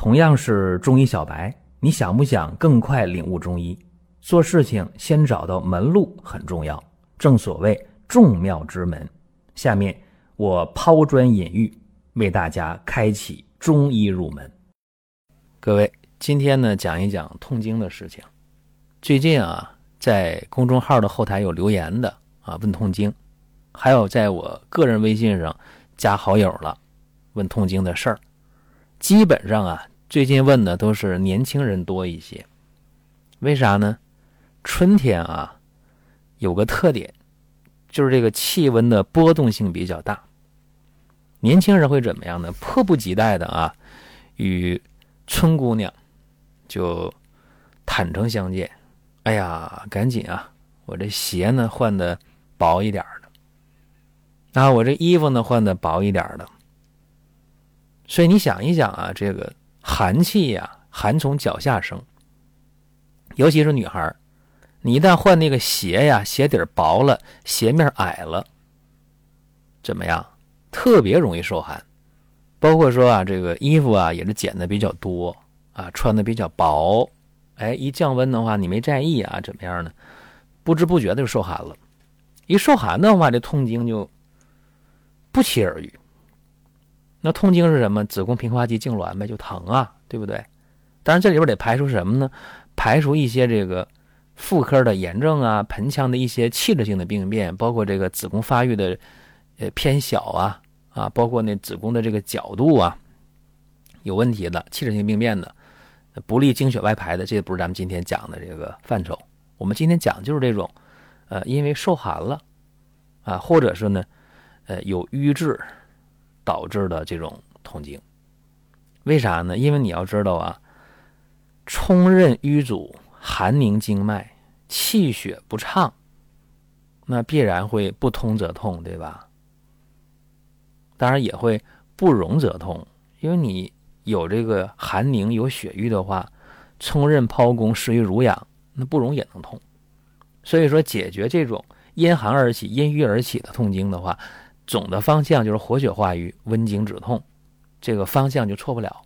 同样是中医小白，你想不想更快领悟中医？做事情先找到门路很重要，正所谓众妙之门。下面我抛砖引玉，为大家开启中医入门。各位，今天呢讲一讲痛经的事情。最近啊，在公众号的后台有留言的啊，问痛经，还有在我个人微信上加好友了，问痛经的事儿。基本上啊，最近问的都是年轻人多一些。为啥呢？春天啊，有个特点，就是这个气温的波动性比较大。年轻人会怎么样呢？迫不及待的啊，与春姑娘就坦诚相见。哎呀，赶紧啊，我这鞋呢换的薄一点的，啊，我这衣服呢换的薄一点的。所以你想一想啊，这个寒气呀，寒从脚下生。尤其是女孩你一旦换那个鞋呀，鞋底薄了，鞋面矮了，怎么样？特别容易受寒。包括说啊，这个衣服啊也是剪的比较多啊，穿的比较薄。哎，一降温的话，你没在意啊，怎么样呢？不知不觉的就受寒了。一受寒的话，这痛经就不期而遇。那痛经是什么？子宫平滑肌痉挛呗，就疼啊，对不对？当然这里边得排除什么呢？排除一些这个妇科的炎症啊，盆腔的一些器质性的病变，包括这个子宫发育的呃偏小啊啊，包括那子宫的这个角度啊有问题的器质性病变的，不利经血外排的，这不是咱们今天讲的这个范畴。我们今天讲就是这种，呃，因为受寒了啊，或者是呢，呃，有瘀滞。导致的这种痛经，为啥呢？因为你要知道啊，冲任瘀阻、寒凝经脉、气血不畅，那必然会不通则痛，对吧？当然也会不容则痛，因为你有这个寒凝、有血瘀的话，冲任剖宫、湿瘀濡养，那不容也能痛。所以说，解决这种因寒而起、因瘀而起的痛经的话。总的方向就是活血化瘀、温经止痛，这个方向就错不了。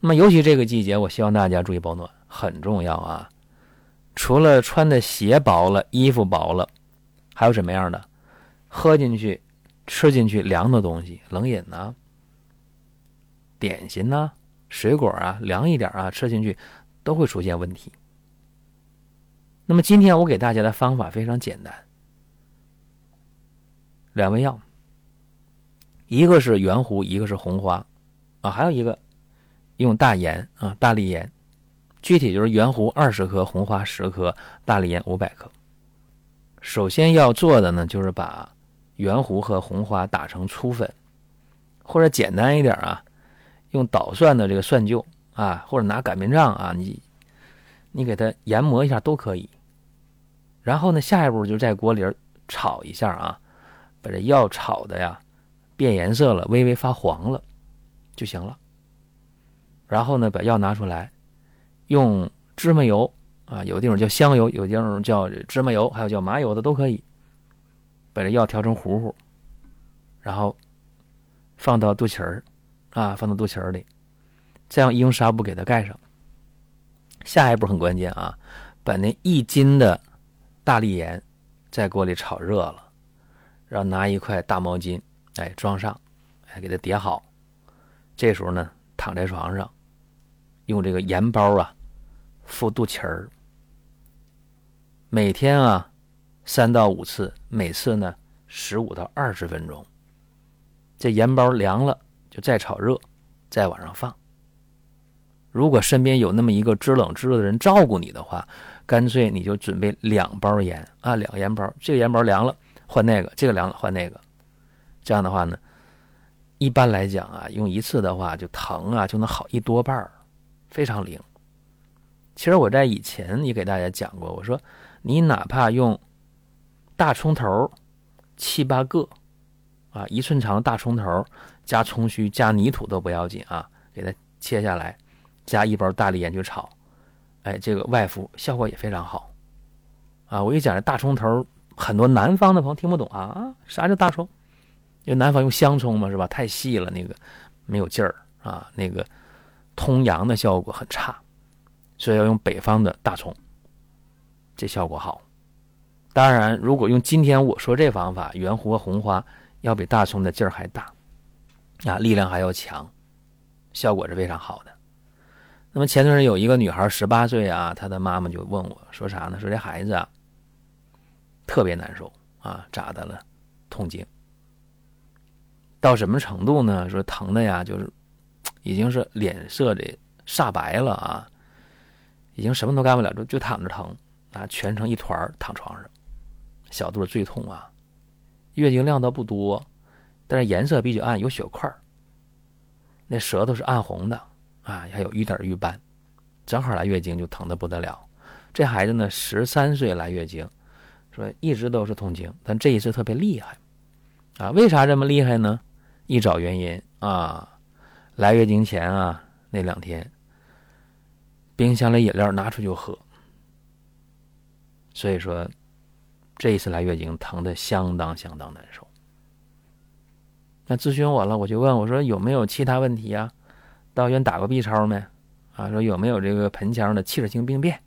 那么，尤其这个季节，我希望大家注意保暖，很重要啊！除了穿的鞋薄了、衣服薄了，还有什么样的？喝进去、吃进去凉的东西，冷饮呐、点心呐、水果啊，凉一点啊，吃进去都会出现问题。那么，今天我给大家的方法非常简单。两味药，一个是圆胡，一个是红花，啊，还有一个用大盐啊，大力盐，具体就是圆胡二十克，红花十克，大力盐五百克。首先要做的呢，就是把圆胡和红花打成粗粉，或者简单一点啊，用捣蒜的这个蒜臼啊，或者拿擀面杖啊，你你给它研磨一下都可以。然后呢，下一步就在锅里炒一下啊。把这药炒的呀，变颜色了，微微发黄了，就行了。然后呢，把药拿出来，用芝麻油啊，有地方叫香油，有地方叫芝麻油，还有叫麻油的都可以。把这药调成糊糊，然后放到肚脐儿啊，放到肚脐儿里，再用医用纱布给它盖上。下一步很关键啊，把那一斤的大力盐在锅里炒热了。然后拿一块大毛巾，哎，装上，哎，给它叠好。这时候呢，躺在床上，用这个盐包啊，敷肚脐儿。每天啊，三到五次，每次呢十五到二十分钟。这盐包凉了，就再炒热，再往上放。如果身边有那么一个知冷知热的人照顾你的话，干脆你就准备两包盐啊，两个盐包。这个盐包凉了。换那个，这个凉了换那个，这样的话呢，一般来讲啊，用一次的话就疼啊就能好一多半儿，非常灵。其实我在以前也给大家讲过，我说你哪怕用大葱头七八个啊，一寸长的大葱头加葱须加泥土都不要紧啊，给它切下来，加一包大力盐去炒，哎，这个外敷效果也非常好啊。我一讲这大葱头。很多南方的朋友听不懂啊啊，啥叫大葱？因为南方用香葱嘛，是吧？太细了，那个没有劲儿啊。那个通阳的效果很差，所以要用北方的大葱，这效果好。当然，如果用今天我说这方法，圆弧和红花要比大葱的劲儿还大，啊，力量还要强，效果是非常好的。那么前段时间有一个女孩十八岁啊，她的妈妈就问我说啥呢？说这孩子啊特别难受啊，咋的了？痛经到什么程度呢？说疼的呀，就是已经是脸色的煞白了啊，已经什么都干不了，就就躺着疼啊，全程一团躺床上，小肚最痛啊，月经量倒不多，但是颜色比较暗，有血块那舌头是暗红的。啊，还有一点瘀斑，正好来月经就疼的不得了。这孩子呢，十三岁来月经，说一直都是痛经，但这一次特别厉害。啊，为啥这么厉害呢？一找原因啊，来月经前啊那两天，冰箱里饮料拿出就喝，所以说这一次来月经疼的相当相当难受。那咨询我了，我就问我说有没有其他问题呀？到医院打过 B 超没？啊，说有没有这个盆腔的器质性病变？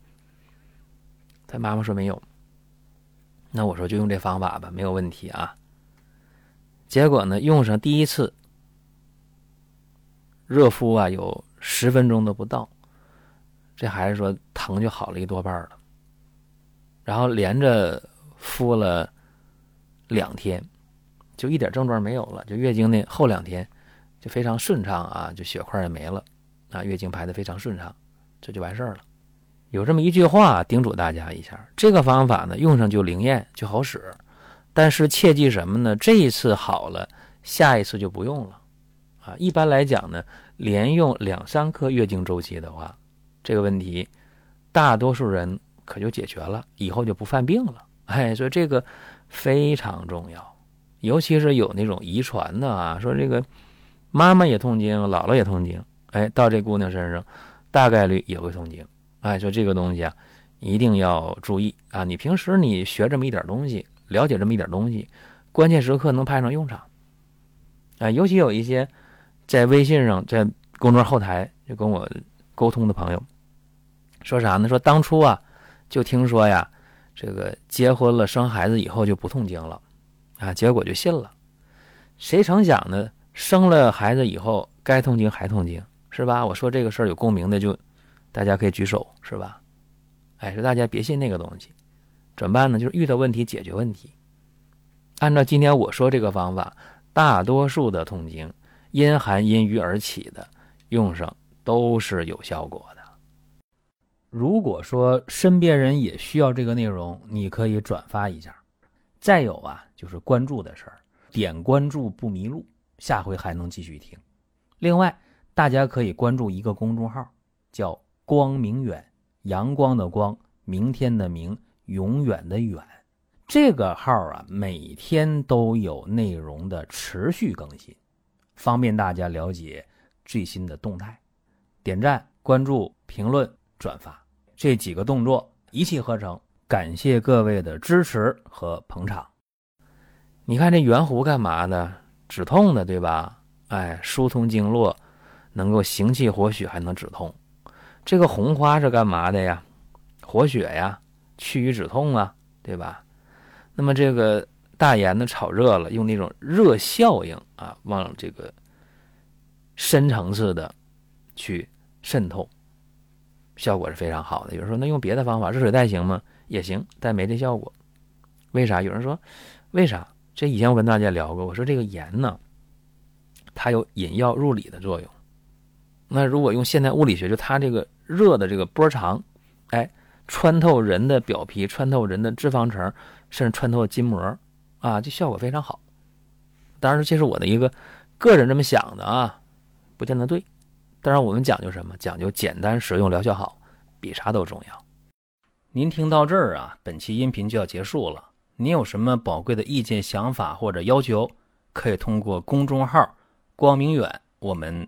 他妈妈说没有。那我说就用这方法吧，没有问题啊。结果呢，用上第一次热敷啊，有十分钟都不到，这孩子说疼就好了一多半了。然后连着敷了两天，就一点症状没有了，就月经那后两天。就非常顺畅啊，就血块也没了，啊，月经排的非常顺畅，这就完事儿了。有这么一句话叮嘱大家一下，这个方法呢用上就灵验就好使，但是切记什么呢？这一次好了，下一次就不用了，啊，一般来讲呢，连用两三颗月经周期的话，这个问题大多数人可就解决了，以后就不犯病了。哎，所以这个非常重要，尤其是有那种遗传的啊，说这个。妈妈也痛经，姥姥也痛经，哎，到这姑娘身上，大概率也会痛经，哎，就这个东西啊，一定要注意啊！你平时你学这么一点东西，了解这么一点东西，关键时刻能派上用场，啊，尤其有一些在微信上、在公众后台就跟我沟通的朋友，说啥呢？说当初啊，就听说呀，这个结婚了、生孩子以后就不痛经了，啊，结果就信了，谁成想呢？生了孩子以后，该痛经还痛经，是吧？我说这个事儿有共鸣的，就大家可以举手，是吧？哎，说大家别信那个东西，怎么办呢？就是遇到问题解决问题。按照今天我说这个方法，大多数的痛经因寒因瘀而起的，用上都是有效果的。如果说身边人也需要这个内容，你可以转发一下。再有啊，就是关注的事儿，点关注不迷路。下回还能继续听。另外，大家可以关注一个公众号，叫“光明远”，阳光的光，明天的明，永远的远。这个号啊，每天都有内容的持续更新，方便大家了解最新的动态。点赞、关注、评论、转发这几个动作一气呵成。感谢各位的支持和捧场。你看这圆弧干嘛的？止痛的，对吧？哎，疏通经络，能够行气活血，还能止痛。这个红花是干嘛的呀？活血呀，去瘀止痛啊，对吧？那么这个大盐呢，炒热了，用那种热效应啊，往这个深层次的去渗透，效果是非常好的。有人说，那用别的方法，热水袋行吗？也行，但没这效果。为啥？有人说，为啥？这以前我跟大家聊过，我说这个盐呢，它有引药入里的作用。那如果用现代物理学，就它这个热的这个波长，哎，穿透人的表皮，穿透人的脂肪层，甚至穿透筋膜，啊，这效果非常好。当然，这是我的一个个人这么想的啊，不见得对。当然，我们讲究什么？讲究简单实用，疗效好，比啥都重要。您听到这儿啊，本期音频就要结束了。您有什么宝贵的意见、想法或者要求，可以通过公众号“光明远”我们